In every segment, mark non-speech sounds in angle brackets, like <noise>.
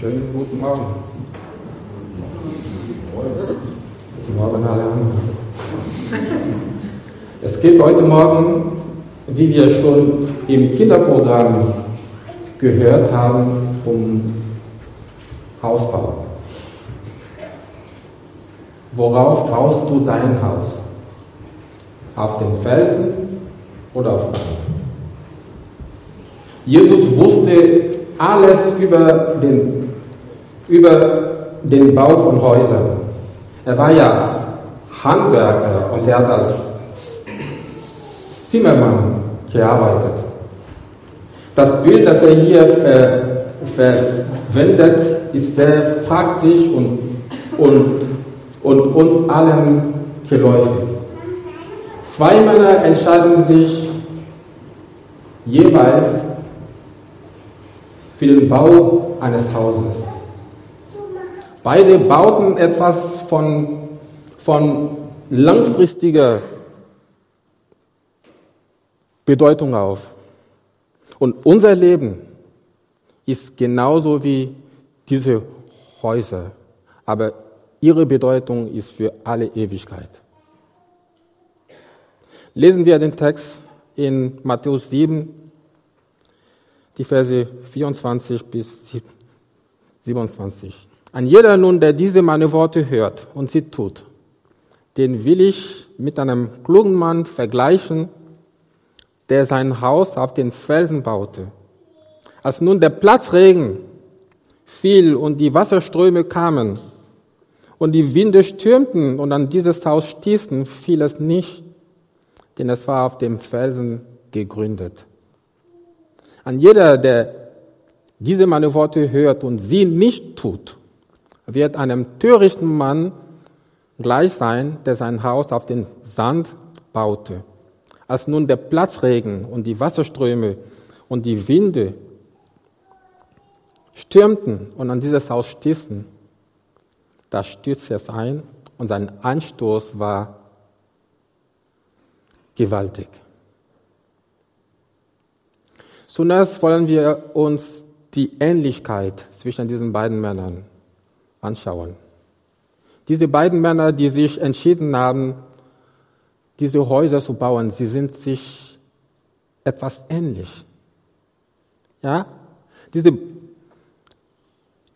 Schönen guten Morgen. Guten Morgen alle. Es geht heute Morgen, wie wir schon im Kinderprogramm gehört haben, um Hausbau. Worauf baust du dein Haus? Auf den Felsen oder auf Sand? Jesus wusste alles über den, über den Bau von Häusern. Er war ja Handwerker und er hat als Zimmermann gearbeitet. Das Bild, das er hier ver, verwendet, ist sehr praktisch und, und, und uns allen geläufig. Zwei Männer entscheiden sich jeweils für den Bau eines Hauses. Beide bauten etwas von, von langfristiger Bedeutung auf. Und unser Leben ist genauso wie diese Häuser, aber ihre Bedeutung ist für alle Ewigkeit. Lesen wir den Text in Matthäus 7, die Verse 24 bis 27. An jeder nun, der diese meine Worte hört und sie tut, den will ich mit einem klugen Mann vergleichen, der sein Haus auf den Felsen baute. Als nun der Platzregen fiel und die Wasserströme kamen und die Winde stürmten und an dieses Haus stießen, fiel es nicht, denn es war auf dem Felsen gegründet. An jeder, der diese meine Worte hört und sie nicht tut, wird einem törichten Mann gleich sein, der sein Haus auf den Sand baute. Als nun der Platzregen und die Wasserströme und die Winde stürmten und an dieses Haus stießen, da stürzte es ein und sein Anstoß war gewaltig. Zunächst wollen wir uns die Ähnlichkeit zwischen diesen beiden Männern anschauen. Diese beiden Männer, die sich entschieden haben, diese Häuser zu bauen, sie sind sich etwas ähnlich. Ja? Diese,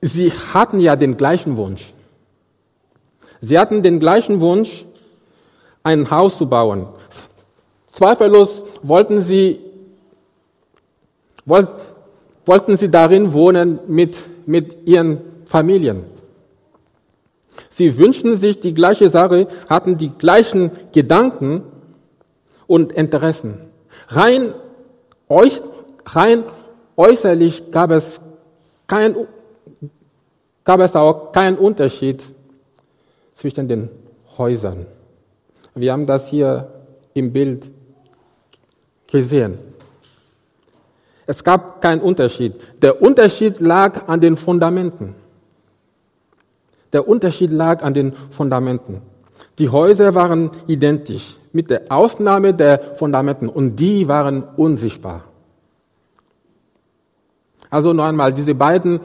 sie hatten ja den gleichen Wunsch. Sie hatten den gleichen Wunsch, ein Haus zu bauen. Zweifellos wollten sie wollten sie darin wohnen mit, mit ihren Familien. Sie wünschten sich die gleiche Sache, hatten die gleichen Gedanken und Interessen. Rein, rein äußerlich gab es, kein, gab es auch keinen Unterschied zwischen den Häusern. Wir haben das hier im Bild gesehen. Es gab keinen Unterschied. Der Unterschied lag an den Fundamenten. Der Unterschied lag an den Fundamenten. Die Häuser waren identisch, mit der Ausnahme der Fundamenten, und die waren unsichtbar. Also noch einmal, diese beiden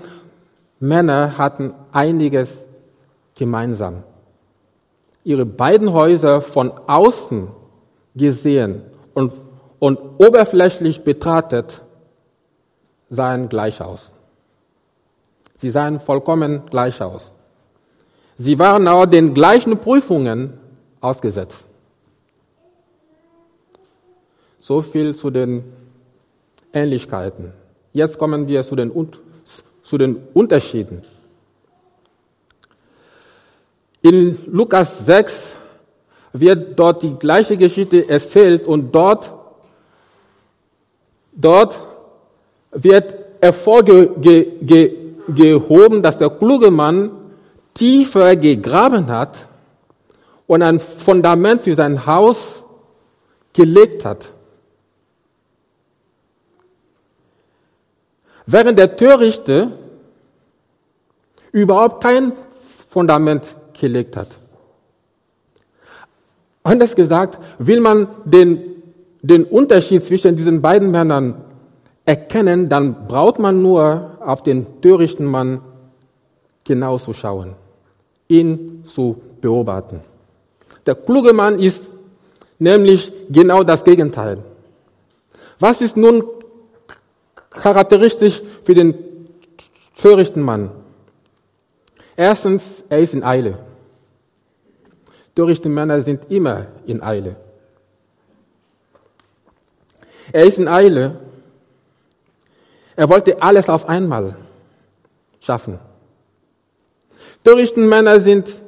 Männer hatten einiges gemeinsam. Ihre beiden Häuser von außen gesehen und, und oberflächlich betrachtet sahen gleich aus. Sie sahen vollkommen gleich aus. Sie waren auch den gleichen Prüfungen ausgesetzt. So viel zu den Ähnlichkeiten. Jetzt kommen wir zu den, zu den Unterschieden. In Lukas 6 wird dort die gleiche Geschichte erzählt und dort, dort wird hervorgehoben, dass der kluge Mann tiefer gegraben hat und ein Fundament für sein Haus gelegt hat. Während der Törichte überhaupt kein Fundament gelegt hat. Anders gesagt, will man den, den Unterschied zwischen diesen beiden Männern erkennen, dann braucht man nur auf den törichten Mann genau zu schauen, ihn zu beobachten. Der kluge Mann ist nämlich genau das Gegenteil. Was ist nun charakteristisch für den törichten Mann? Erstens, er ist in Eile. Törichte Männer sind immer in Eile. Er ist in Eile. Er wollte alles auf einmal schaffen. Törichten Männer sind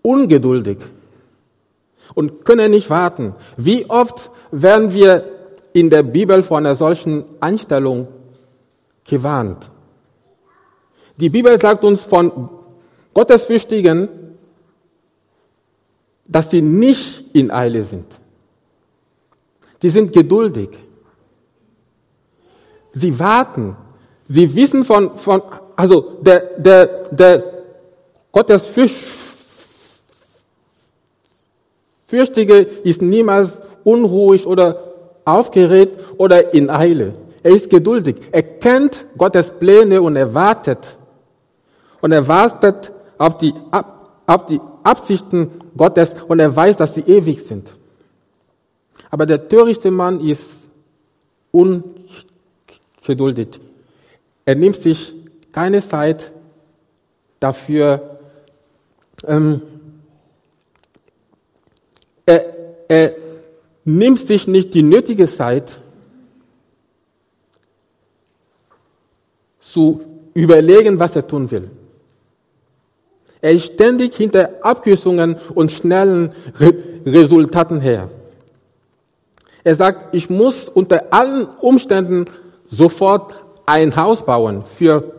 ungeduldig und können nicht warten. Wie oft werden wir in der Bibel vor einer solchen Einstellung gewarnt? Die Bibel sagt uns von Gottesfürchtigen, dass sie nicht in Eile sind. Die sind geduldig. Sie warten. Sie wissen von, von also der, der, der Gottesfürchtige ist niemals unruhig oder aufgeregt oder in Eile. Er ist geduldig. Er kennt Gottes Pläne und er wartet. Und er wartet auf die, auf die Absichten Gottes und er weiß, dass sie ewig sind. Aber der törichte Mann ist ungeduldig. Er nimmt sich keine Zeit dafür. Ähm, er, er nimmt sich nicht die nötige Zeit zu überlegen, was er tun will. Er ist ständig hinter Abkürzungen und schnellen Re Resultaten her. Er sagt, ich muss unter allen Umständen sofort ein Haus bauen. Für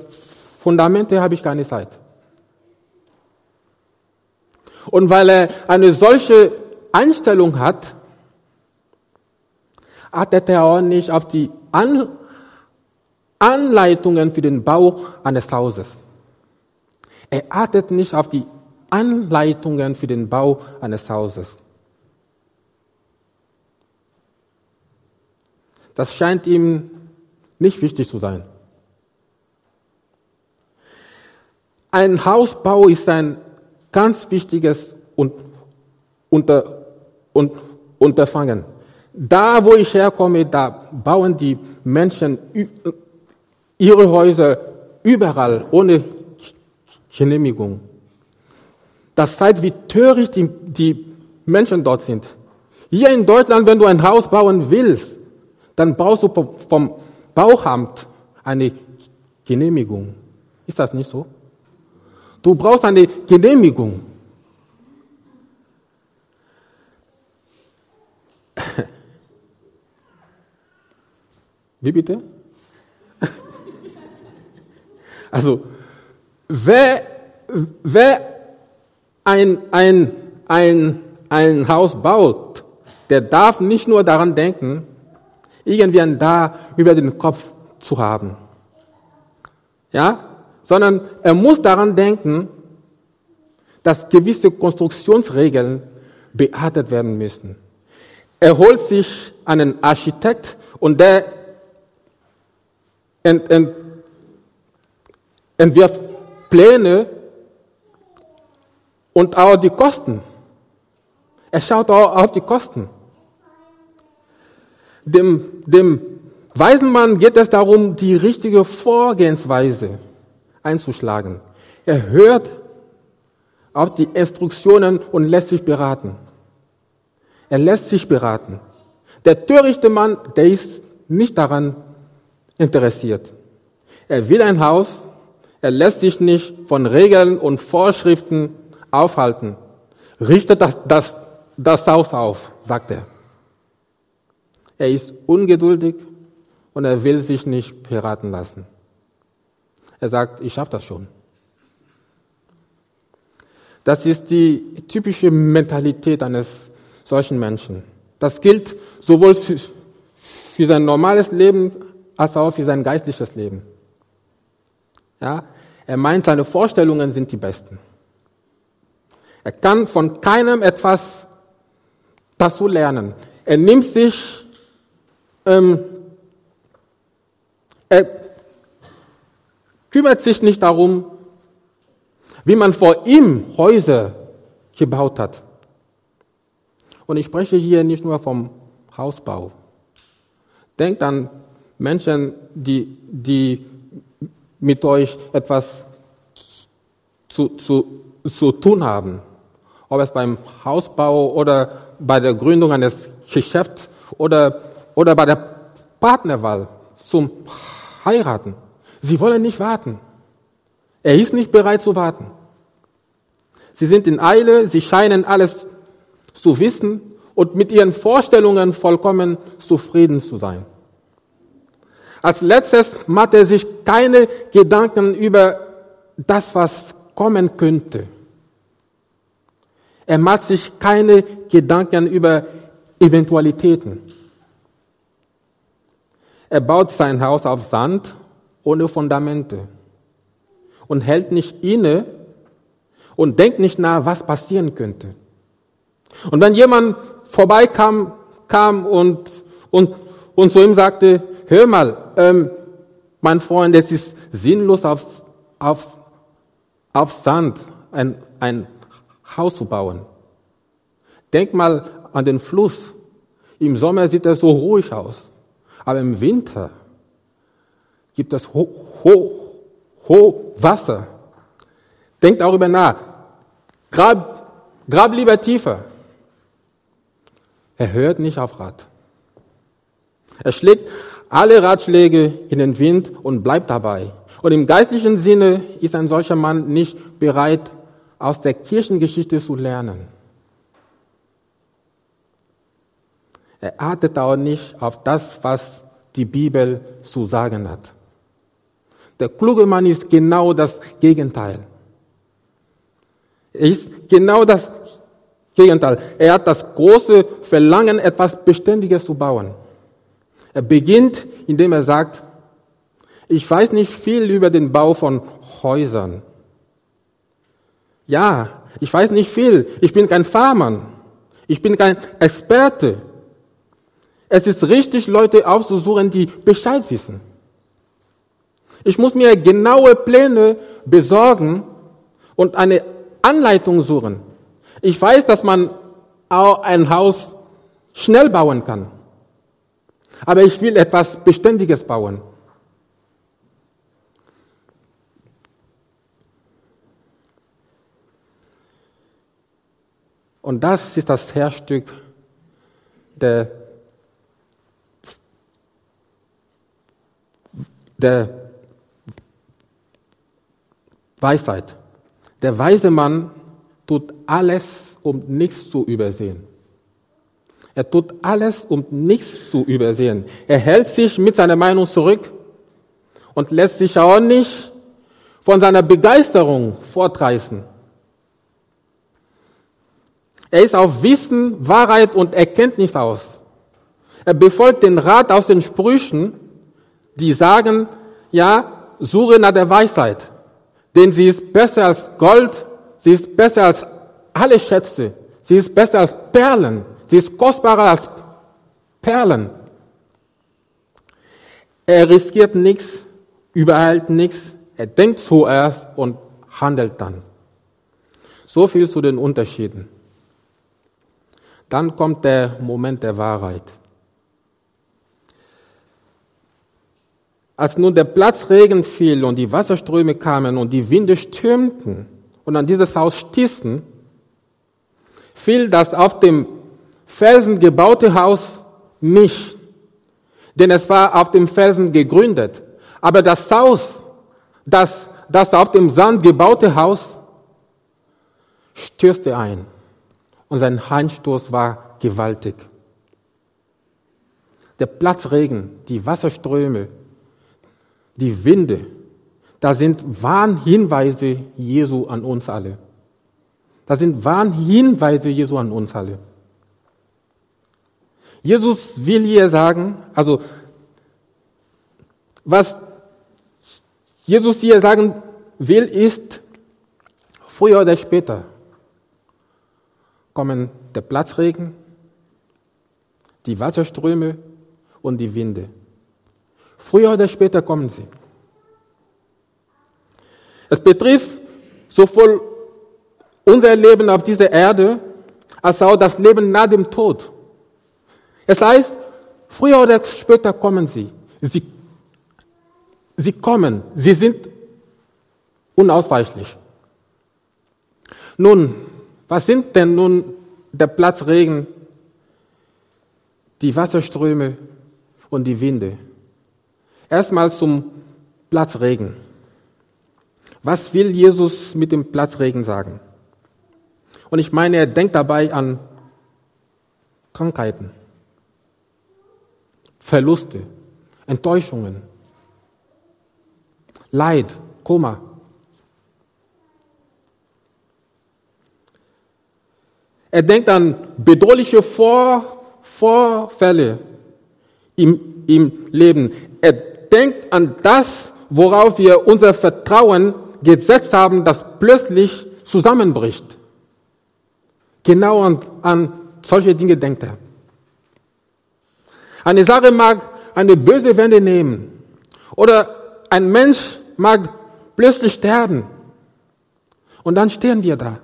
Fundamente habe ich keine Zeit. Und weil er eine solche Einstellung hat, achtet er auch nicht auf die An Anleitungen für den Bau eines Hauses. Er achtet nicht auf die Anleitungen für den Bau eines Hauses. Das scheint ihm nicht wichtig zu sein. Ein Hausbau ist ein ganz wichtiges Unter, Unterfangen. Da, wo ich herkomme, da bauen die Menschen ihre Häuser überall ohne Genehmigung. Das zeigt, wie töricht die, die Menschen dort sind. Hier in Deutschland, wenn du ein Haus bauen willst, dann brauchst du vom Bauamt eine Genehmigung. Ist das nicht so? Du brauchst eine Genehmigung. <laughs> Wie bitte? <laughs> Also, wer, wer ein, ein, ein, ein Haus baut, der darf nicht nur daran denken, irgendwie ein Da über den Kopf zu haben. Ja? Sondern er muss daran denken, dass gewisse Konstruktionsregeln beachtet werden müssen. Er holt sich einen Architekt und der ent, ent, entwirft Pläne und auch die Kosten. Er schaut auch auf die Kosten. Dem, dem weisen Mann geht es darum, die richtige Vorgehensweise einzuschlagen. Er hört auf die Instruktionen und lässt sich beraten. Er lässt sich beraten. Der törichte Mann, der ist nicht daran interessiert. Er will ein Haus, er lässt sich nicht von Regeln und Vorschriften aufhalten. Richtet das, das, das Haus auf, sagt er. Er ist ungeduldig und er will sich nicht beraten lassen. Er sagt, ich schaffe das schon. Das ist die typische Mentalität eines solchen Menschen. Das gilt sowohl für, sein normales Leben als auch für sein geistliches Leben. Ja, er meint, seine Vorstellungen sind die besten. Er kann von keinem etwas dazu lernen. Er nimmt sich, ähm, er kümmert sich nicht darum, wie man vor ihm Häuser gebaut hat. Und ich spreche hier nicht nur vom Hausbau. Denkt an Menschen, die, die mit euch etwas zu, zu, zu tun haben. Ob es beim Hausbau oder bei der Gründung eines Geschäfts oder, oder bei der Partnerwahl zum Heiraten. Sie wollen nicht warten. Er ist nicht bereit zu warten. Sie sind in Eile, sie scheinen alles zu wissen und mit ihren Vorstellungen vollkommen zufrieden zu sein. Als letztes macht er sich keine Gedanken über das, was kommen könnte. Er macht sich keine Gedanken über Eventualitäten. Er baut sein Haus auf Sand ohne Fundamente und hält nicht inne und denkt nicht nach, was passieren könnte. Und wenn jemand vorbeikam kam und, und, und zu ihm sagte, hör mal, ähm, mein Freund, es ist sinnlos auf, auf, auf Sand ein, ein Haus zu bauen. Denk mal an den Fluss. Im Sommer sieht er so ruhig aus. Aber im Winter gibt es hoch, hoch, hoch Wasser. Denk darüber nach. Grab, grab lieber tiefer. Er hört nicht auf Rat. Er schlägt alle Ratschläge in den Wind und bleibt dabei. Und im geistlichen Sinne ist ein solcher Mann nicht bereit, aus der Kirchengeschichte zu lernen. Er achtet auch nicht auf das, was die Bibel zu sagen hat. Der kluge Mann ist genau das Gegenteil. Er ist genau das Gegenteil. Er hat das große Verlangen, etwas Beständiges zu bauen. Er beginnt, indem er sagt, ich weiß nicht viel über den Bau von Häusern. Ja, ich weiß nicht viel. Ich bin kein Farmer. Ich bin kein Experte. Es ist richtig, Leute aufzusuchen, die Bescheid wissen. Ich muss mir genaue Pläne besorgen und eine Anleitung suchen. Ich weiß, dass man auch ein Haus schnell bauen kann. Aber ich will etwas Beständiges bauen. Und das ist das Herzstück der, der Weisheit. Der weise Mann tut alles, um nichts zu übersehen. Er tut alles, um nichts zu übersehen. Er hält sich mit seiner Meinung zurück und lässt sich auch nicht von seiner Begeisterung fortreißen. Er ist auf Wissen, Wahrheit und Erkenntnis aus. Er befolgt den Rat aus den Sprüchen, die sagen, ja, suche nach der Weisheit, denn sie ist besser als Gold, sie ist besser als alle Schätze, sie ist besser als Perlen, sie ist kostbarer als Perlen. Er riskiert nichts, überhält nichts, er denkt zuerst und handelt dann. So viel zu den Unterschieden. Dann kommt der Moment der Wahrheit. Als nun der Platzregen fiel und die Wasserströme kamen und die Winde stürmten und an dieses Haus stießen, fiel das auf dem Felsen gebaute Haus nicht, denn es war auf dem Felsen gegründet. Aber das Haus, das, das auf dem Sand gebaute Haus, stürzte ein und sein Handstoß war gewaltig. Der Platzregen, die Wasserströme, die Winde, da sind Warnhinweise Jesu an uns alle. Da sind Warnhinweise Jesu an uns alle. Jesus will hier sagen, also was Jesus hier sagen will, ist, früher oder später kommen der Platzregen, die Wasserströme und die Winde. Früher oder später kommen sie. Es betrifft sowohl unser Leben auf dieser Erde als auch das Leben nach dem Tod. Es heißt, früher oder später kommen sie. Sie, sie kommen. Sie sind unausweichlich. Nun, was sind denn nun der Platzregen, die Wasserströme und die Winde? Erstmal zum Platzregen. Was will Jesus mit dem Platzregen sagen? Und ich meine, er denkt dabei an Krankheiten, Verluste, Enttäuschungen, Leid, Kummer. Er denkt an bedrohliche Vor Vorfälle im, im Leben. Er denkt an das, worauf wir unser Vertrauen gesetzt haben, das plötzlich zusammenbricht. Genau an, an solche Dinge denkt er. Eine Sache mag eine böse Wende nehmen. Oder ein Mensch mag plötzlich sterben. Und dann stehen wir da.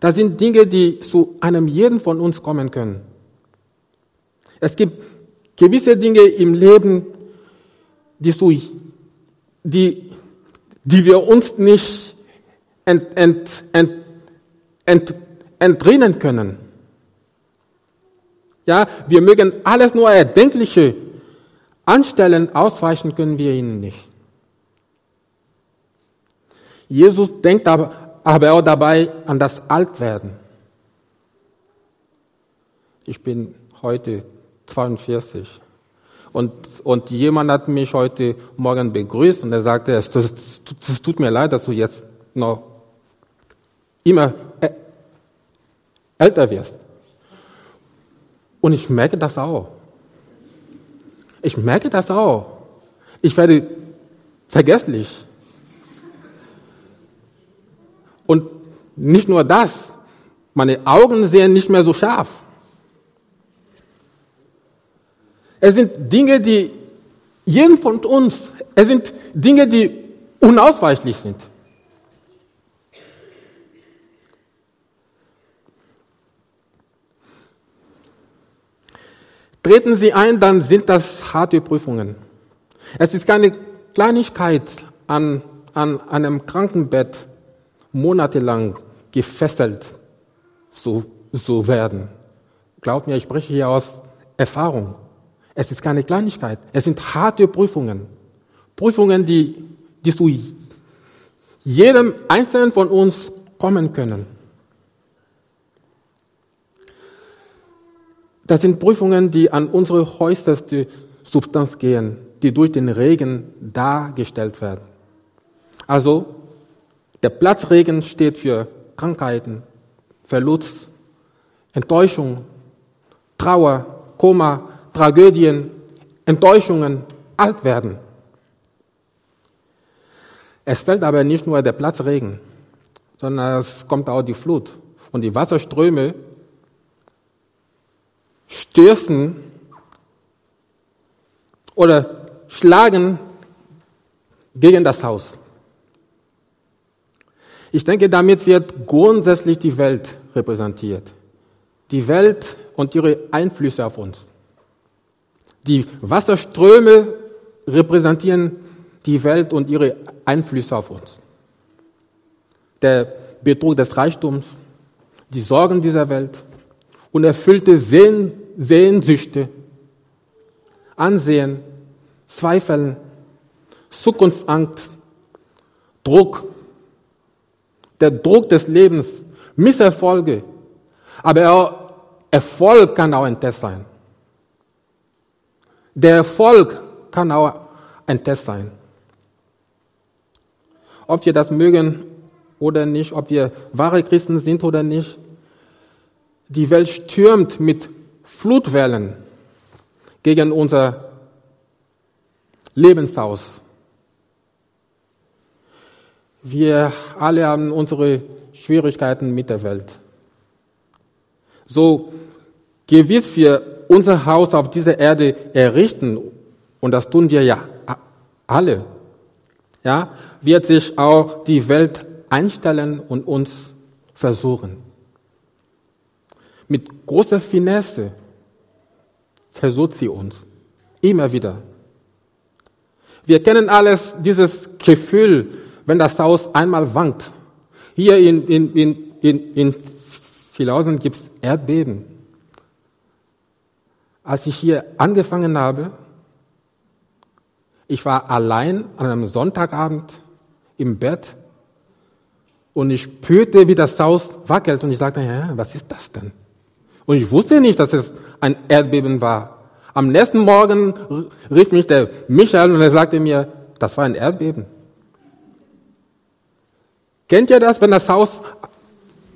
Das sind Dinge, die zu einem jeden von uns kommen können. Es gibt gewisse Dinge im Leben, die, zu, die, die wir uns nicht ent, ent, ent, ent, entrinnen können. Ja, wir mögen alles nur Erdenkliche anstellen, ausweichen können wir ihnen nicht. Jesus denkt aber, aber auch dabei an das Altwerden. Ich bin heute 42 und, und jemand hat mich heute Morgen begrüßt und er sagte, es, das tut mir leid, dass du jetzt noch immer älter wirst. Und ich merke das auch. Ich merke das auch. Ich werde vergesslich. Und nicht nur das, meine Augen sehen nicht mehr so scharf. Es sind Dinge, die jeden von uns, es sind Dinge, die unausweichlich sind. Treten Sie ein, dann sind das harte Prüfungen. Es ist keine Kleinigkeit, an, an einem Krankenbett monatelang gefesselt zu, zu werden. Glaubt mir, ich spreche hier aus Erfahrung. Es ist keine Kleinigkeit. Es sind harte Prüfungen. Prüfungen, die, die zu jedem Einzelnen von uns kommen können. Das sind Prüfungen, die an unsere äußerste Substanz gehen, die durch den Regen dargestellt werden. Also, der Platzregen steht für Krankheiten, Verlust, Enttäuschung, Trauer, Koma, Tragödien, Enttäuschungen, Altwerden. Es fällt aber nicht nur der Platzregen, sondern es kommt auch die Flut und die Wasserströme stürzen oder schlagen gegen das Haus. Ich denke, damit wird grundsätzlich die Welt repräsentiert. Die Welt und ihre Einflüsse auf uns. Die Wasserströme repräsentieren die Welt und ihre Einflüsse auf uns. Der Betrug des Reichtums, die Sorgen dieser Welt, unerfüllte Sehn, Sehnsüchte, Ansehen, Zweifel, Zukunftsangst, Druck, der Druck des Lebens, Misserfolge, aber Erfolg kann auch ein Test sein. Der Erfolg kann auch ein Test sein. Ob wir das mögen oder nicht, ob wir wahre Christen sind oder nicht, die Welt stürmt mit Flutwellen gegen unser Lebenshaus. Wir alle haben unsere Schwierigkeiten mit der Welt. So gewiss wir unser Haus auf dieser Erde errichten, und das tun wir ja alle. ja, wird sich auch die Welt einstellen und uns versuchen. Mit großer Finesse versucht sie uns. Immer wieder. Wir kennen alles dieses Gefühl, wenn das Haus einmal wankt. Hier in, in, in, in, in Silausen gibt es Erdbeben. Als ich hier angefangen habe, ich war allein an einem Sonntagabend im Bett und ich spürte, wie das Haus wackelt und ich sagte, ja, was ist das denn? Und ich wusste nicht, dass es ein Erdbeben war. Am nächsten Morgen rief mich der Michael und er sagte mir, das war ein Erdbeben. Kennt ihr das, wenn das Haus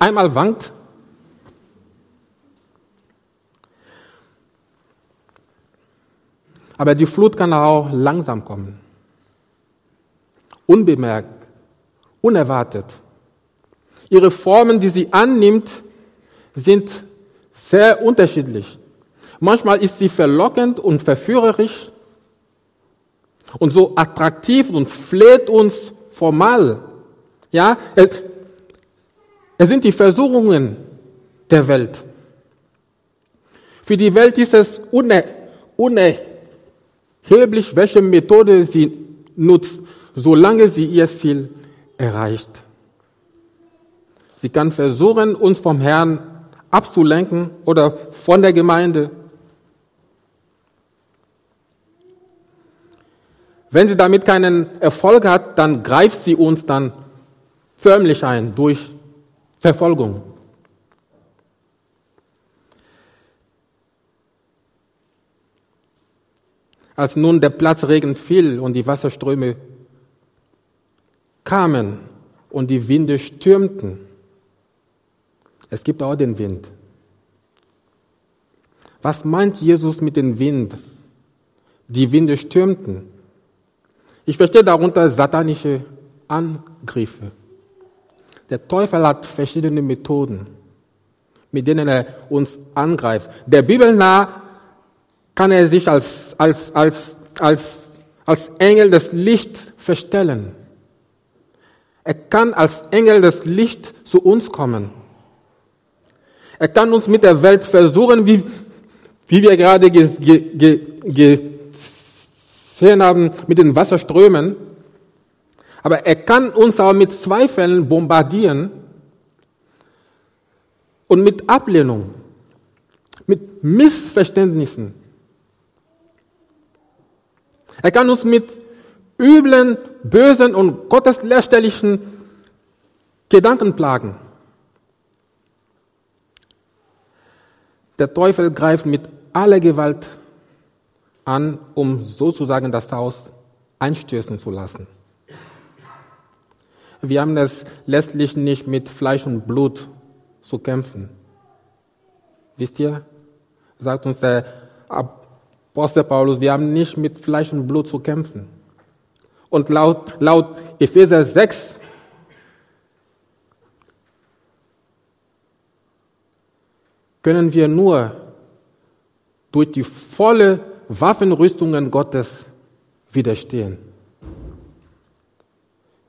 einmal wankt? Aber die Flut kann auch langsam kommen. Unbemerkt, unerwartet. Ihre Formen, die sie annimmt, sind sehr unterschiedlich. Manchmal ist sie verlockend und verführerisch und so attraktiv und fleht uns formal. Ja, es, sind die Versuchungen der Welt. Für die Welt ist es uner, uner, Heblich, welche Methode sie nutzt, solange sie ihr Ziel erreicht. Sie kann versuchen, uns vom Herrn abzulenken oder von der Gemeinde. Wenn sie damit keinen Erfolg hat, dann greift sie uns dann förmlich ein durch Verfolgung. Als nun der Platzregen fiel und die Wasserströme kamen und die Winde stürmten, es gibt auch den Wind. Was meint Jesus mit dem Wind? Die Winde stürmten. Ich verstehe darunter satanische Angriffe. Der Teufel hat verschiedene Methoden, mit denen er uns angreift. Der Bibel nah kann er sich als, als, als, als, als Engel des Lichts verstellen. Er kann als Engel des Lichts zu uns kommen. Er kann uns mit der Welt versuchen, wie, wie wir gerade gesehen haben mit den Wasserströmen. Aber er kann uns auch mit Zweifeln bombardieren und mit Ablehnung, mit Missverständnissen. Er kann uns mit üblen, bösen und gotteslästerlichen Gedanken plagen. Der Teufel greift mit aller Gewalt an, um sozusagen das Haus einstößen zu lassen. Wir haben es letztlich nicht mit Fleisch und Blut zu kämpfen. Wisst ihr? Sagt uns der Apostel Paulus, wir haben nicht mit Fleisch und Blut zu kämpfen. Und laut, laut Epheser 6 können wir nur durch die volle Waffenrüstungen Gottes widerstehen.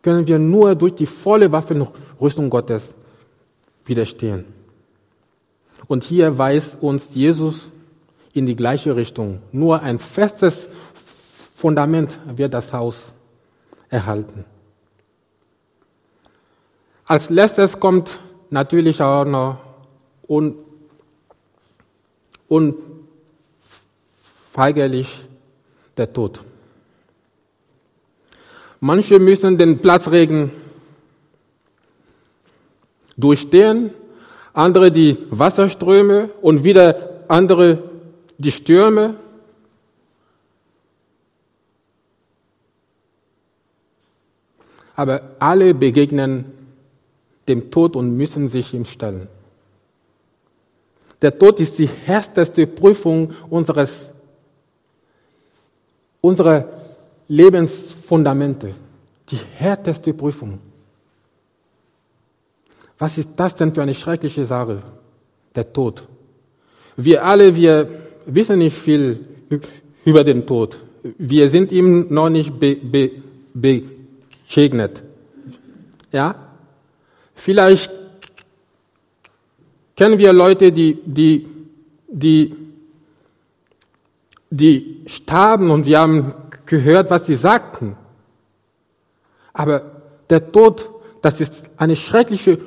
Können wir nur durch die volle Waffenrüstung Gottes widerstehen. Und hier weist uns Jesus in die gleiche Richtung. Nur ein festes Fundament wird das Haus erhalten. Als letztes kommt natürlich auch noch un, unweigerlich der Tod. Manche müssen den Platzregen durchstehen, andere die Wasserströme und wieder andere die Stürme, aber alle begegnen dem Tod und müssen sich ihm stellen. Der Tod ist die härteste Prüfung unseres, unserer Lebensfundamente. Die härteste Prüfung. Was ist das denn für eine schreckliche Sache? Der Tod. Wir alle, wir wissen nicht viel über den Tod. Wir sind ihm noch nicht be, be, segnet. Ja? Vielleicht kennen wir Leute, die, die, die, die starben und wir haben gehört, was sie sagten. Aber der Tod, das ist eine schreckliche,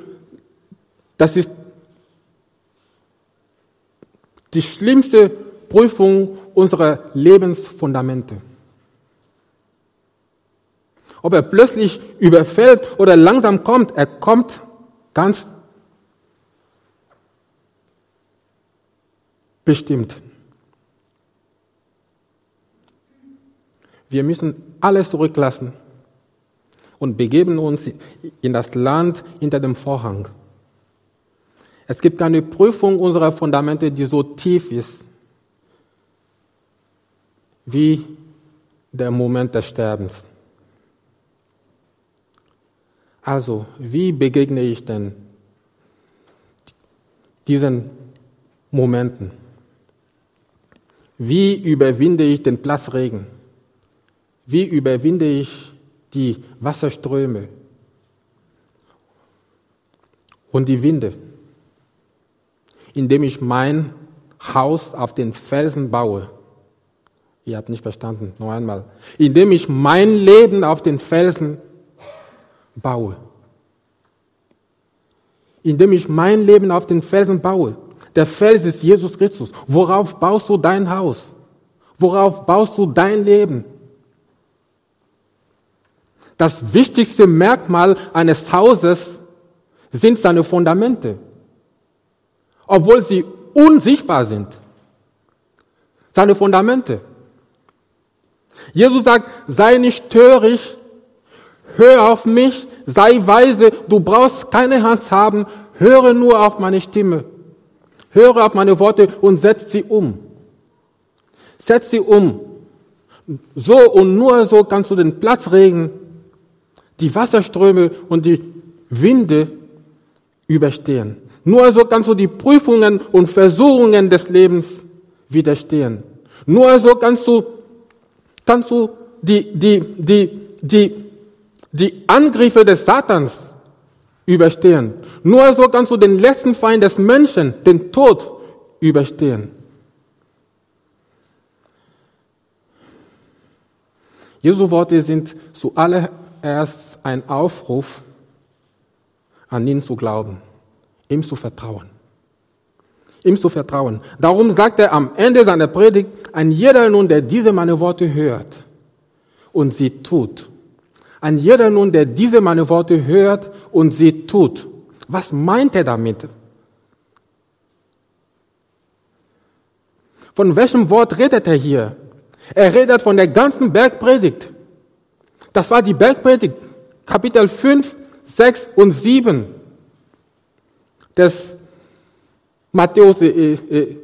das ist die schlimmste Prüfung unserer Lebensfundamente. Ob er plötzlich überfällt oder langsam kommt, er kommt ganz bestimmt. Wir müssen alles zurücklassen und begeben uns in das Land hinter dem Vorhang. Es gibt eine Prüfung unserer Fundamente, die so tief ist wie der Moment des Sterbens. Also, wie begegne ich denn diesen Momenten? Wie überwinde ich den Platzregen? Wie überwinde ich die Wasserströme und die Winde? Indem ich mein Haus auf den Felsen baue. Ihr habt nicht verstanden, noch einmal. Indem ich mein Leben auf den Felsen baue. Indem ich mein Leben auf den Felsen baue. Der Fels ist Jesus Christus. Worauf baust du dein Haus? Worauf baust du dein Leben? Das wichtigste Merkmal eines Hauses sind seine Fundamente, obwohl sie unsichtbar sind. Seine Fundamente. Jesus sagt, sei nicht töricht, hör auf mich, sei weise, du brauchst keine Hand haben, höre nur auf meine Stimme, höre auf meine Worte und setz sie um. Setz sie um. So und nur so kannst du den Platzregen, die Wasserströme und die Winde überstehen. Nur so kannst du die Prüfungen und Versuchungen des Lebens widerstehen. Nur so kannst du, kannst du die, die, die, die die Angriffe des Satans überstehen. Nur so kannst du den letzten Feind des Menschen, den Tod, überstehen. Jesu Worte sind zuallererst ein Aufruf, an ihn zu glauben, ihm zu vertrauen. Ihm zu vertrauen. Darum sagt er am Ende seiner Predigt, ein jeder nun, der diese meine Worte hört und sie tut, an jeder nun, der diese meine Worte hört und sie tut. Was meint er damit? Von welchem Wort redet er hier? Er redet von der ganzen Bergpredigt. Das war die Bergpredigt, Kapitel 5, 6 und 7 des Matthäus, äh, äh,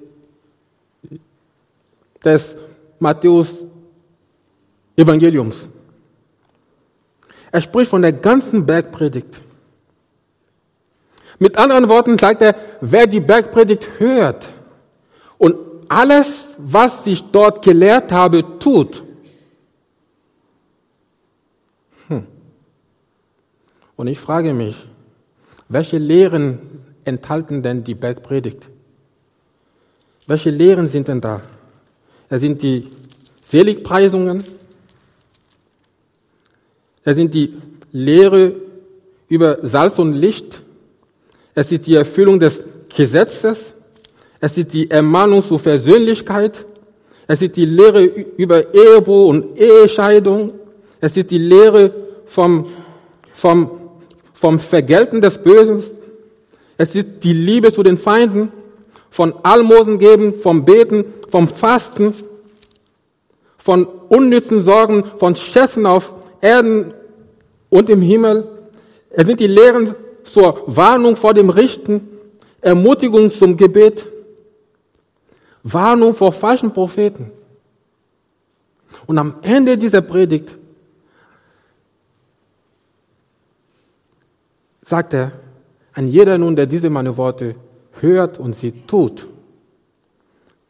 des Matthäus Evangeliums. Er spricht von der ganzen Bergpredigt. Mit anderen Worten sagt er, wer die Bergpredigt hört und alles, was ich dort gelehrt habe, tut. Hm. Und ich frage mich, welche Lehren enthalten denn die Bergpredigt? Welche Lehren sind denn da? Es sind die Seligpreisungen, es sind die Lehre über Salz und Licht. Es ist die Erfüllung des Gesetzes. Es ist die Ermahnung zur Versöhnlichkeit. Es ist die Lehre über Ehebruch und Ehescheidung. Es ist die Lehre vom, vom, vom Vergelten des Bösen. Es ist die Liebe zu den Feinden, von Almosen geben, vom Beten, vom Fasten, von unnützen Sorgen, von Schätzen auf Erden und im Himmel. Es sind die Lehren zur Warnung vor dem Richten, Ermutigung zum Gebet, Warnung vor falschen Propheten. Und am Ende dieser Predigt sagt er, an jeder nun, der diese meine Worte hört und sie tut,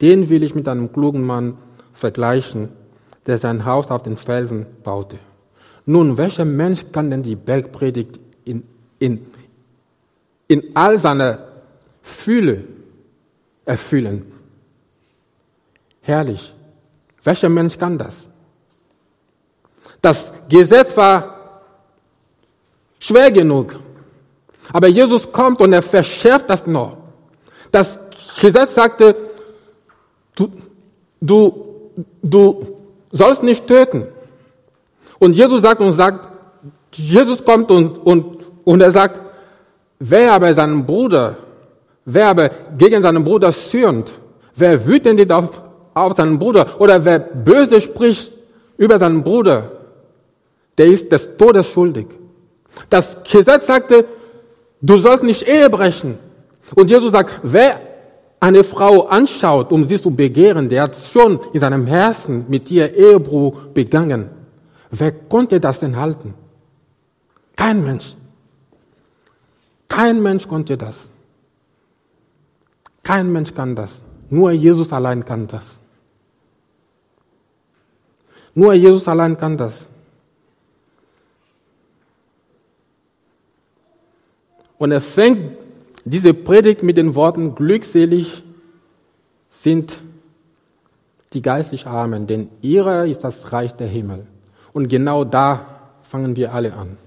den will ich mit einem klugen Mann vergleichen, der sein Haus auf den Felsen baute. Nun, welcher Mensch kann denn die Bergpredigt in, in, in all seiner Fühle erfüllen? Herrlich. Welcher Mensch kann das? Das Gesetz war schwer genug. Aber Jesus kommt und er verschärft das noch. Das Gesetz sagte, du, du, du sollst nicht töten. Und Jesus sagt und sagt, Jesus kommt und, und, und er sagt, wer aber seinen Bruder, wer aber gegen seinen Bruder zürnt, wer wütend auf, auf seinen Bruder oder wer böse spricht über seinen Bruder, der ist des Todes schuldig. Das Gesetz sagte, du sollst nicht Ehe brechen. Und Jesus sagt, wer eine Frau anschaut, um sie zu begehren, der hat schon in seinem Herzen mit ihr Ehebruch begangen. Wer konnte das denn halten? Kein Mensch. Kein Mensch konnte das. Kein Mensch kann das. Nur Jesus allein kann das. Nur Jesus allein kann das. Und er fängt diese Predigt mit den Worten, glückselig sind die geistlich Armen, denn ihrer ist das Reich der Himmel. Und genau da fangen wir alle an.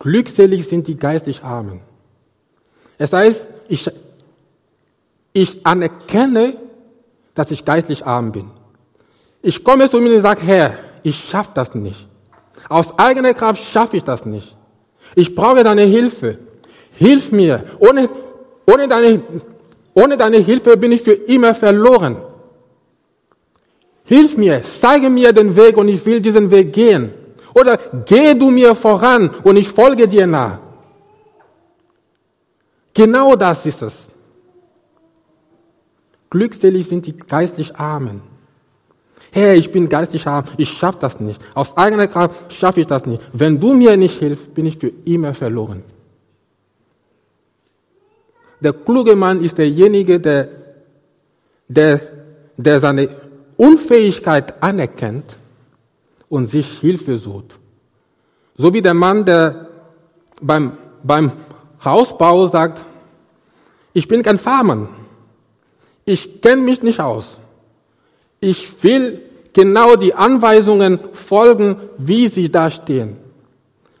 Glückselig sind die geistlich Armen. Es heißt, ich, ich anerkenne, dass ich geistlich arm bin. Ich komme zu mir und sage, Herr, ich schaffe das nicht. Aus eigener Kraft schaffe ich das nicht. Ich brauche deine Hilfe. Hilf mir. Ohne, ohne, deine, ohne deine Hilfe bin ich für immer verloren. Hilf mir, zeige mir den Weg und ich will diesen Weg gehen. Oder geh du mir voran und ich folge dir nach. Genau das ist es. Glückselig sind die geistlich Armen. Hey, ich bin geistig arm, ich schaffe das nicht. Aus eigener Kraft schaffe ich das nicht. Wenn du mir nicht hilfst, bin ich für immer verloren. Der kluge Mann ist derjenige, der, der, der seine Unfähigkeit anerkennt und sich Hilfe sucht. So wie der Mann, der beim, beim Hausbau sagt, ich bin kein Farmer. Ich kenne mich nicht aus. Ich will genau die Anweisungen folgen, wie sie da stehen.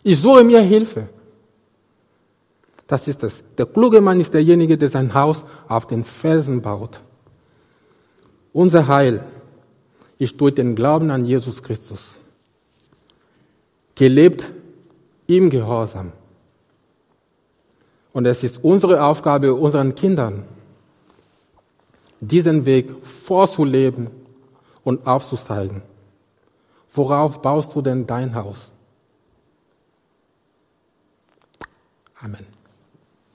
Ich suche mir Hilfe. Das ist es. Der kluge Mann ist derjenige, der sein Haus auf den Felsen baut. Unser Heil ist durch den Glauben an Jesus Christus. Gelebt im Gehorsam. Und es ist unsere Aufgabe, unseren Kindern diesen Weg vorzuleben und aufzuzeigen. Worauf baust du denn dein Haus? Amen.